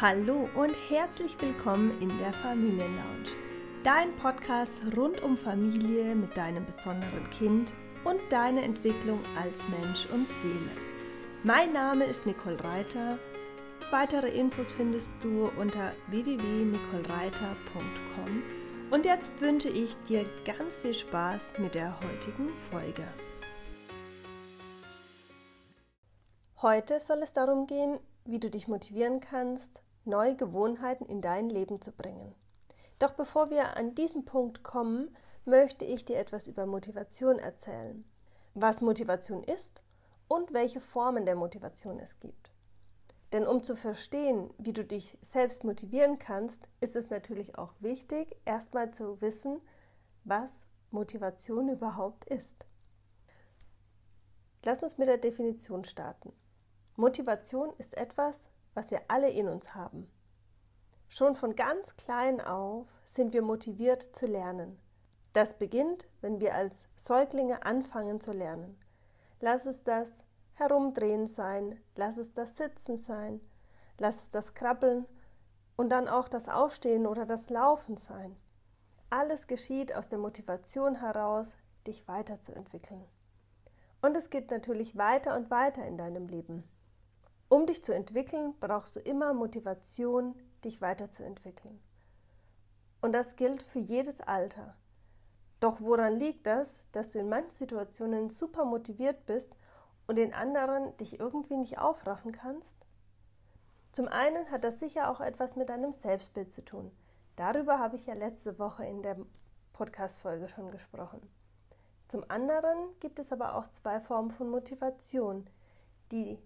Hallo und herzlich willkommen in der Familienlounge. Dein Podcast rund um Familie mit deinem besonderen Kind und deine Entwicklung als Mensch und Seele. Mein Name ist Nicole Reiter. Weitere Infos findest du unter www.nicolereiter.com. Und jetzt wünsche ich dir ganz viel Spaß mit der heutigen Folge. Heute soll es darum gehen, wie du dich motivieren kannst, neue Gewohnheiten in dein Leben zu bringen. Doch bevor wir an diesen Punkt kommen, möchte ich dir etwas über Motivation erzählen, was Motivation ist und welche Formen der Motivation es gibt. Denn um zu verstehen, wie du dich selbst motivieren kannst, ist es natürlich auch wichtig, erstmal zu wissen, was Motivation überhaupt ist. Lass uns mit der Definition starten. Motivation ist etwas, was wir alle in uns haben. Schon von ganz klein auf sind wir motiviert zu lernen. Das beginnt, wenn wir als Säuglinge anfangen zu lernen. Lass es das Herumdrehen sein, lass es das Sitzen sein, lass es das Krabbeln und dann auch das Aufstehen oder das Laufen sein. Alles geschieht aus der Motivation heraus, dich weiterzuentwickeln. Und es geht natürlich weiter und weiter in deinem Leben. Um dich zu entwickeln, brauchst du immer Motivation, dich weiterzuentwickeln. Und das gilt für jedes Alter. Doch woran liegt das, dass du in manchen Situationen super motiviert bist und in anderen dich irgendwie nicht aufraffen kannst? Zum einen hat das sicher auch etwas mit deinem Selbstbild zu tun. Darüber habe ich ja letzte Woche in der Podcast-Folge schon gesprochen. Zum anderen gibt es aber auch zwei Formen von Motivation, die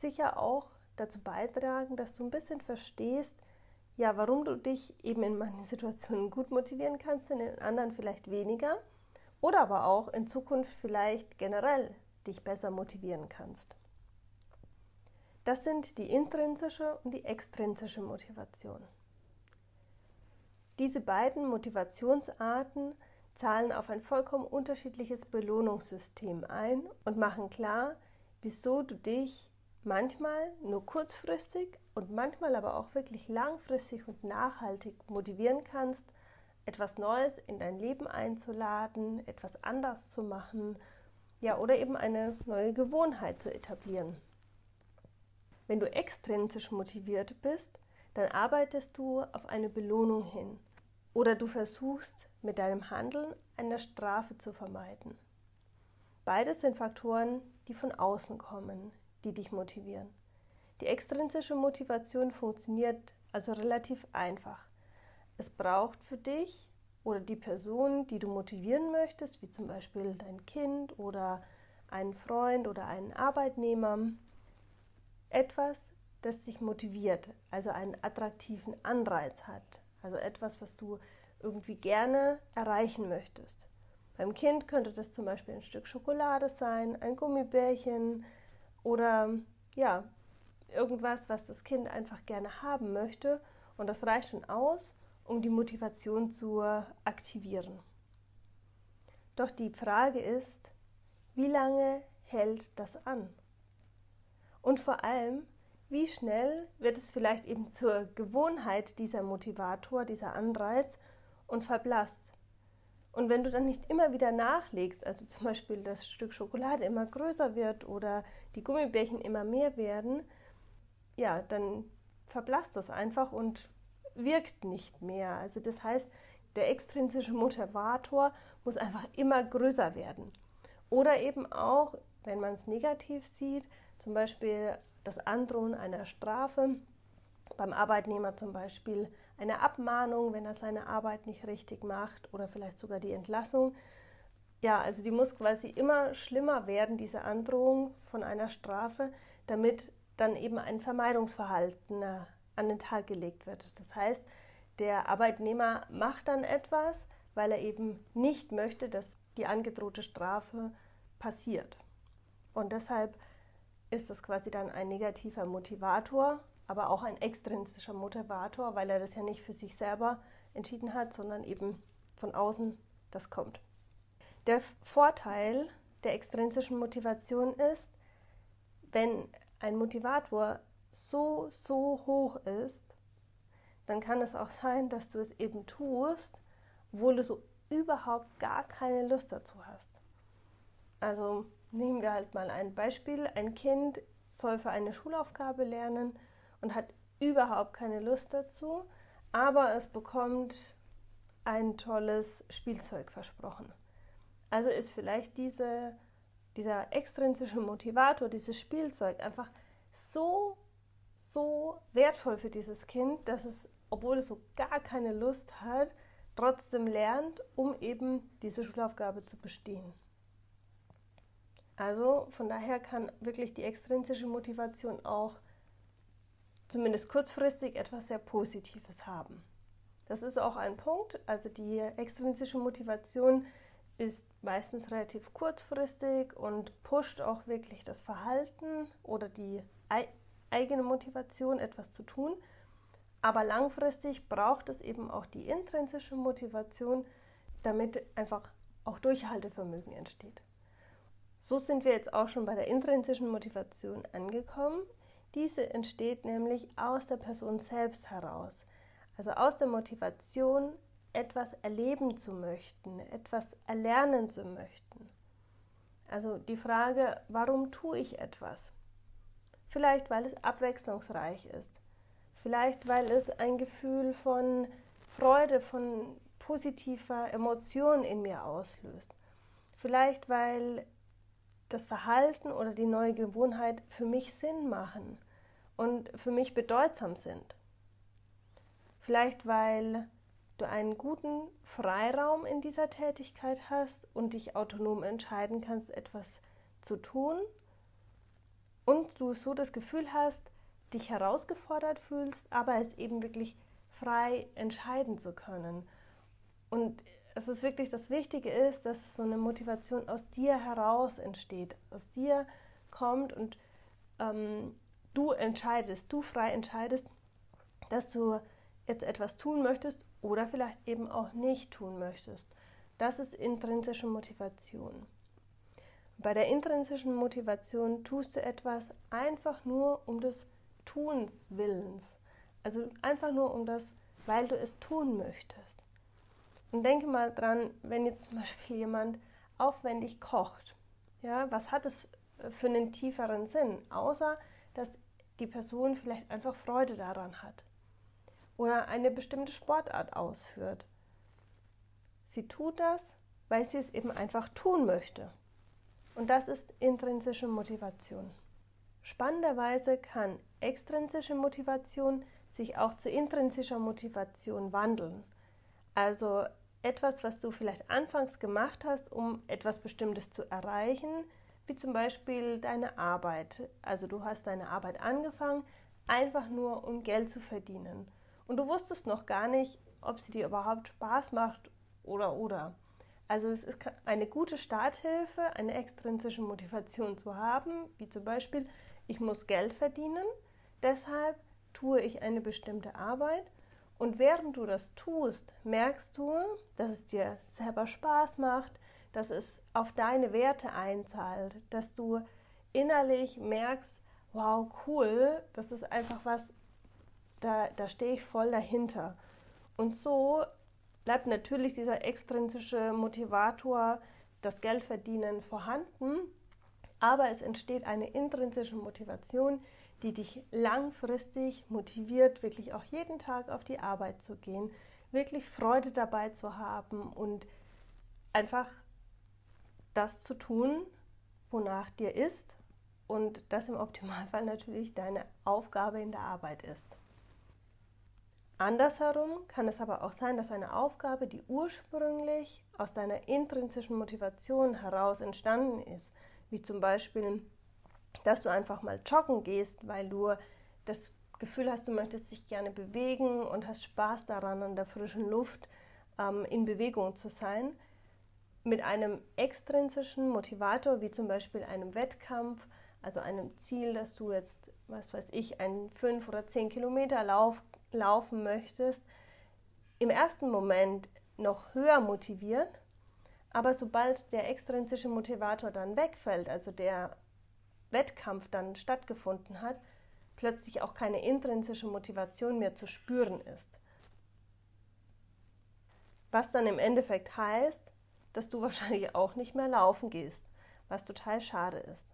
sicher auch dazu beitragen, dass du ein bisschen verstehst, ja, warum du dich eben in manchen Situationen gut motivieren kannst, in den anderen vielleicht weniger oder aber auch in Zukunft vielleicht generell dich besser motivieren kannst. Das sind die intrinsische und die extrinsische Motivation. Diese beiden Motivationsarten zahlen auf ein vollkommen unterschiedliches Belohnungssystem ein und machen klar, wieso du dich manchmal nur kurzfristig und manchmal aber auch wirklich langfristig und nachhaltig motivieren kannst, etwas Neues in dein Leben einzuladen, etwas anders zu machen, ja, oder eben eine neue Gewohnheit zu etablieren. Wenn du extrinsisch motiviert bist, dann arbeitest du auf eine Belohnung hin oder du versuchst mit deinem Handeln eine Strafe zu vermeiden. Beides sind Faktoren, die von außen kommen, die dich motivieren. Die extrinsische Motivation funktioniert also relativ einfach. Es braucht für dich oder die Person, die du motivieren möchtest, wie zum Beispiel dein Kind oder einen Freund oder einen Arbeitnehmer, etwas, das dich motiviert, also einen attraktiven Anreiz hat, also etwas, was du irgendwie gerne erreichen möchtest. Beim Kind könnte das zum Beispiel ein Stück Schokolade sein, ein Gummibärchen, oder ja, irgendwas, was das Kind einfach gerne haben möchte. Und das reicht schon aus, um die Motivation zu aktivieren. Doch die Frage ist, wie lange hält das an? Und vor allem, wie schnell wird es vielleicht eben zur Gewohnheit dieser Motivator, dieser Anreiz und verblasst? Und wenn du dann nicht immer wieder nachlegst, also zum Beispiel das Stück Schokolade immer größer wird oder die Gummibärchen immer mehr werden, ja, dann verblasst das einfach und wirkt nicht mehr. Also das heißt, der extrinsische Motivator muss einfach immer größer werden. Oder eben auch, wenn man es negativ sieht, zum Beispiel das Androhen einer Strafe, beim Arbeitnehmer zum Beispiel eine Abmahnung, wenn er seine Arbeit nicht richtig macht oder vielleicht sogar die Entlassung. Ja, also die muss quasi immer schlimmer werden, diese Androhung von einer Strafe, damit dann eben ein Vermeidungsverhalten äh, an den Tag gelegt wird. Das heißt, der Arbeitnehmer macht dann etwas, weil er eben nicht möchte, dass die angedrohte Strafe passiert. Und deshalb ist das quasi dann ein negativer Motivator aber auch ein extrinsischer Motivator, weil er das ja nicht für sich selber entschieden hat, sondern eben von außen das kommt. Der Vorteil der extrinsischen Motivation ist, wenn ein Motivator so, so hoch ist, dann kann es auch sein, dass du es eben tust, obwohl du so überhaupt gar keine Lust dazu hast. Also nehmen wir halt mal ein Beispiel. Ein Kind soll für eine Schulaufgabe lernen und hat überhaupt keine Lust dazu, aber es bekommt ein tolles Spielzeug versprochen. Also ist vielleicht diese, dieser extrinsische Motivator, dieses Spielzeug einfach so, so wertvoll für dieses Kind, dass es, obwohl es so gar keine Lust hat, trotzdem lernt, um eben diese Schulaufgabe zu bestehen. Also von daher kann wirklich die extrinsische Motivation auch zumindest kurzfristig etwas sehr Positives haben. Das ist auch ein Punkt. Also die extrinsische Motivation ist meistens relativ kurzfristig und pusht auch wirklich das Verhalten oder die eigene Motivation, etwas zu tun. Aber langfristig braucht es eben auch die intrinsische Motivation, damit einfach auch Durchhaltevermögen entsteht. So sind wir jetzt auch schon bei der intrinsischen Motivation angekommen. Diese entsteht nämlich aus der Person selbst heraus. Also aus der Motivation, etwas erleben zu möchten, etwas erlernen zu möchten. Also die Frage, warum tue ich etwas? Vielleicht, weil es abwechslungsreich ist. Vielleicht, weil es ein Gefühl von Freude, von positiver Emotion in mir auslöst. Vielleicht, weil das Verhalten oder die neue Gewohnheit für mich Sinn machen und für mich bedeutsam sind. Vielleicht weil du einen guten Freiraum in dieser Tätigkeit hast und dich autonom entscheiden kannst, etwas zu tun und du so das Gefühl hast, dich herausgefordert fühlst, aber es eben wirklich frei entscheiden zu können. Und es ist wirklich das Wichtige ist, dass so eine Motivation aus dir heraus entsteht, aus dir kommt und ähm, du entscheidest, du frei entscheidest, dass du jetzt etwas tun möchtest oder vielleicht eben auch nicht tun möchtest. Das ist intrinsische Motivation. Bei der intrinsischen Motivation tust du etwas einfach nur um des Tuns Willens. Also einfach nur um das, weil du es tun möchtest. Und denke mal dran, wenn jetzt zum Beispiel jemand aufwendig kocht, ja, was hat es für einen tieferen Sinn, außer dass die Person vielleicht einfach Freude daran hat oder eine bestimmte Sportart ausführt. Sie tut das, weil sie es eben einfach tun möchte. Und das ist intrinsische Motivation. Spannenderweise kann extrinsische Motivation sich auch zu intrinsischer Motivation wandeln. Also etwas, was du vielleicht anfangs gemacht hast, um etwas Bestimmtes zu erreichen, wie zum Beispiel deine Arbeit. Also du hast deine Arbeit angefangen, einfach nur um Geld zu verdienen. Und du wusstest noch gar nicht, ob sie dir überhaupt Spaß macht oder oder. Also es ist eine gute Starthilfe, eine extrinsische Motivation zu haben, wie zum Beispiel, ich muss Geld verdienen, deshalb tue ich eine bestimmte Arbeit und während du das tust, merkst du, dass es dir selber Spaß macht, dass es auf deine Werte einzahlt, dass du innerlich merkst, wow, cool, das ist einfach was, da, da stehe ich voll dahinter. Und so bleibt natürlich dieser extrinsische Motivator, das Geldverdienen vorhanden, aber es entsteht eine intrinsische Motivation, die dich langfristig motiviert, wirklich auch jeden Tag auf die Arbeit zu gehen, wirklich Freude dabei zu haben und einfach das zu tun, wonach dir ist und das im Optimalfall natürlich deine Aufgabe in der Arbeit ist. Andersherum kann es aber auch sein, dass eine Aufgabe, die ursprünglich aus deiner intrinsischen Motivation heraus entstanden ist, wie zum Beispiel dass du einfach mal joggen gehst, weil du das Gefühl hast, du möchtest dich gerne bewegen und hast Spaß daran, an der frischen Luft ähm, in Bewegung zu sein. Mit einem extrinsischen Motivator, wie zum Beispiel einem Wettkampf, also einem Ziel, dass du jetzt, was weiß ich, einen 5 oder 10 Kilometer Lauf laufen möchtest, im ersten Moment noch höher motiviert, aber sobald der extrinsische Motivator dann wegfällt, also der Wettkampf dann stattgefunden hat, plötzlich auch keine intrinsische Motivation mehr zu spüren ist. Was dann im Endeffekt heißt, dass du wahrscheinlich auch nicht mehr laufen gehst, was total schade ist.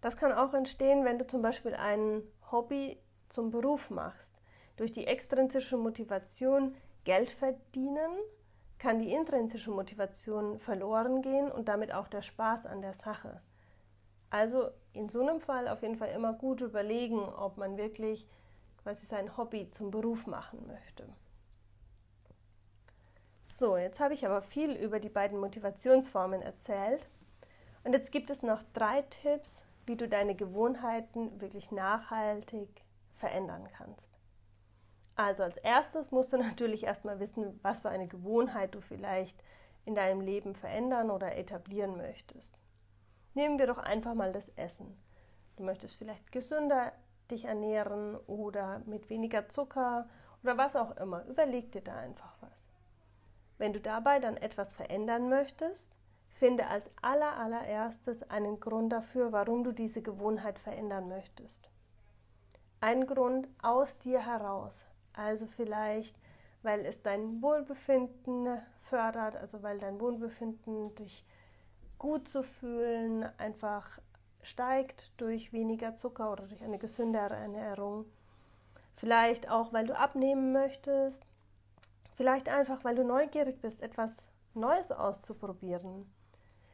Das kann auch entstehen, wenn du zum Beispiel ein Hobby zum Beruf machst. Durch die extrinsische Motivation Geld verdienen kann die intrinsische Motivation verloren gehen und damit auch der Spaß an der Sache. Also in so einem Fall auf jeden Fall immer gut überlegen, ob man wirklich quasi sein Hobby zum Beruf machen möchte. So, jetzt habe ich aber viel über die beiden Motivationsformen erzählt. Und jetzt gibt es noch drei Tipps, wie du deine Gewohnheiten wirklich nachhaltig verändern kannst. Also als erstes musst du natürlich erstmal wissen, was für eine Gewohnheit du vielleicht in deinem Leben verändern oder etablieren möchtest. Nehmen wir doch einfach mal das Essen. Du möchtest vielleicht gesünder dich ernähren oder mit weniger Zucker oder was auch immer. Überleg dir da einfach was. Wenn du dabei dann etwas verändern möchtest, finde als aller allererstes einen Grund dafür, warum du diese Gewohnheit verändern möchtest. Ein Grund aus dir heraus. Also vielleicht, weil es dein Wohlbefinden fördert, also weil dein Wohlbefinden dich gut zu fühlen einfach steigt durch weniger Zucker oder durch eine gesündere Ernährung. Vielleicht auch, weil du abnehmen möchtest. Vielleicht einfach, weil du neugierig bist, etwas Neues auszuprobieren.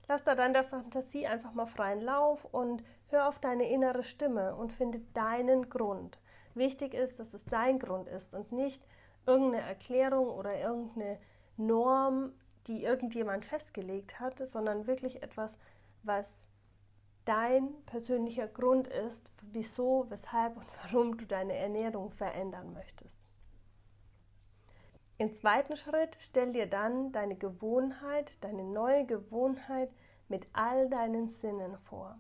Lass da dann der Fantasie einfach mal freien Lauf und hör auf deine innere Stimme und finde deinen Grund. Wichtig ist, dass es dein Grund ist und nicht irgendeine Erklärung oder irgendeine Norm, die irgendjemand festgelegt hat, sondern wirklich etwas, was dein persönlicher Grund ist, wieso, weshalb und warum du deine Ernährung verändern möchtest. Im zweiten Schritt stell dir dann deine Gewohnheit, deine neue Gewohnheit mit all deinen Sinnen vor,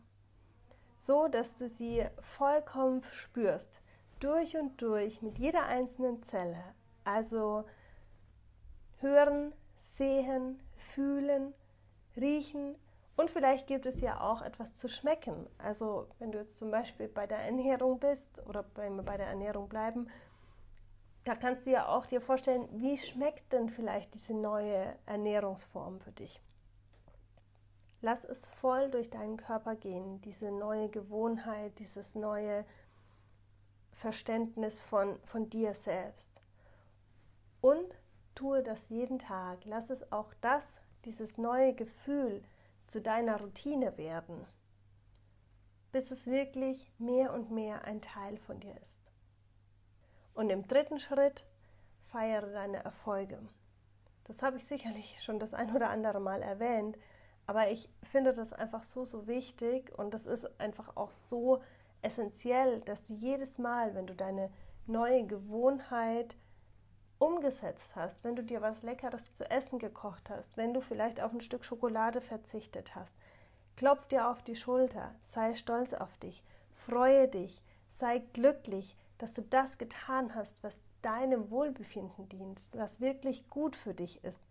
so dass du sie vollkommen spürst, durch und durch, mit jeder einzelnen Zelle. Also hören, sehen, fühlen, riechen und vielleicht gibt es ja auch etwas zu schmecken. Also wenn du jetzt zum Beispiel bei der Ernährung bist oder bei, der Ernährung bleiben, da kannst du ja auch dir vorstellen, wie schmeckt denn vielleicht diese neue Ernährungsform für dich. Lass es voll durch deinen Körper gehen, diese neue Gewohnheit, dieses neue Verständnis von, von dir selbst. Und tue das jeden Tag. Lass es auch das, dieses neue Gefühl zu deiner Routine werden, bis es wirklich mehr und mehr ein Teil von dir ist. Und im dritten Schritt feiere deine Erfolge. Das habe ich sicherlich schon das ein oder andere Mal erwähnt, aber ich finde das einfach so, so wichtig und das ist einfach auch so essentiell, dass du jedes Mal, wenn du deine neue Gewohnheit umgesetzt hast, wenn du dir was Leckeres zu essen gekocht hast, wenn du vielleicht auf ein Stück Schokolade verzichtet hast, klopf dir auf die Schulter, sei stolz auf dich, freue dich, sei glücklich, dass du das getan hast, was deinem Wohlbefinden dient, was wirklich gut für dich ist.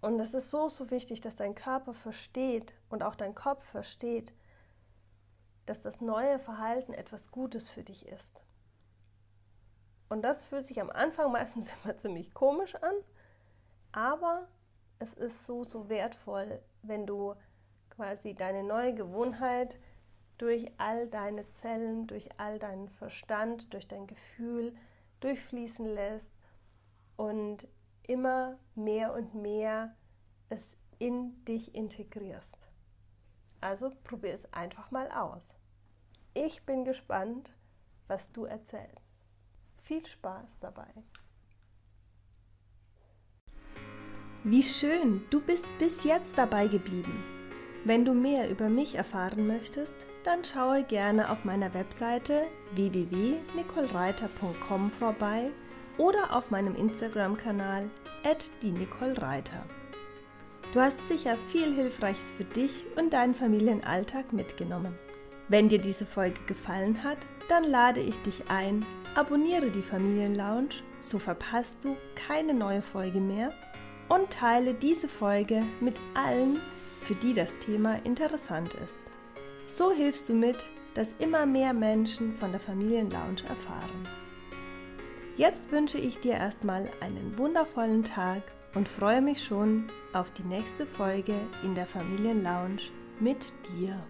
Und es ist so, so wichtig, dass dein Körper versteht und auch dein Kopf versteht, dass das neue Verhalten etwas Gutes für dich ist. Und das fühlt sich am Anfang meistens immer ziemlich komisch an, aber es ist so, so wertvoll, wenn du quasi deine neue Gewohnheit durch all deine Zellen, durch all deinen Verstand, durch dein Gefühl durchfließen lässt und immer mehr und mehr es in dich integrierst. Also probier es einfach mal aus. Ich bin gespannt, was du erzählst. Viel Spaß dabei. Wie schön, du bist bis jetzt dabei geblieben. Wenn du mehr über mich erfahren möchtest, dann schaue gerne auf meiner Webseite www.nicolereiter.com vorbei oder auf meinem Instagram-Kanal @die_nicole_reiter. Du hast sicher viel Hilfreiches für dich und deinen Familienalltag mitgenommen. Wenn dir diese Folge gefallen hat, dann lade ich dich ein, abonniere die Familienlounge, so verpasst du keine neue Folge mehr und teile diese Folge mit allen, für die das Thema interessant ist. So hilfst du mit, dass immer mehr Menschen von der Familienlounge erfahren. Jetzt wünsche ich dir erstmal einen wundervollen Tag und freue mich schon auf die nächste Folge in der Familienlounge mit dir.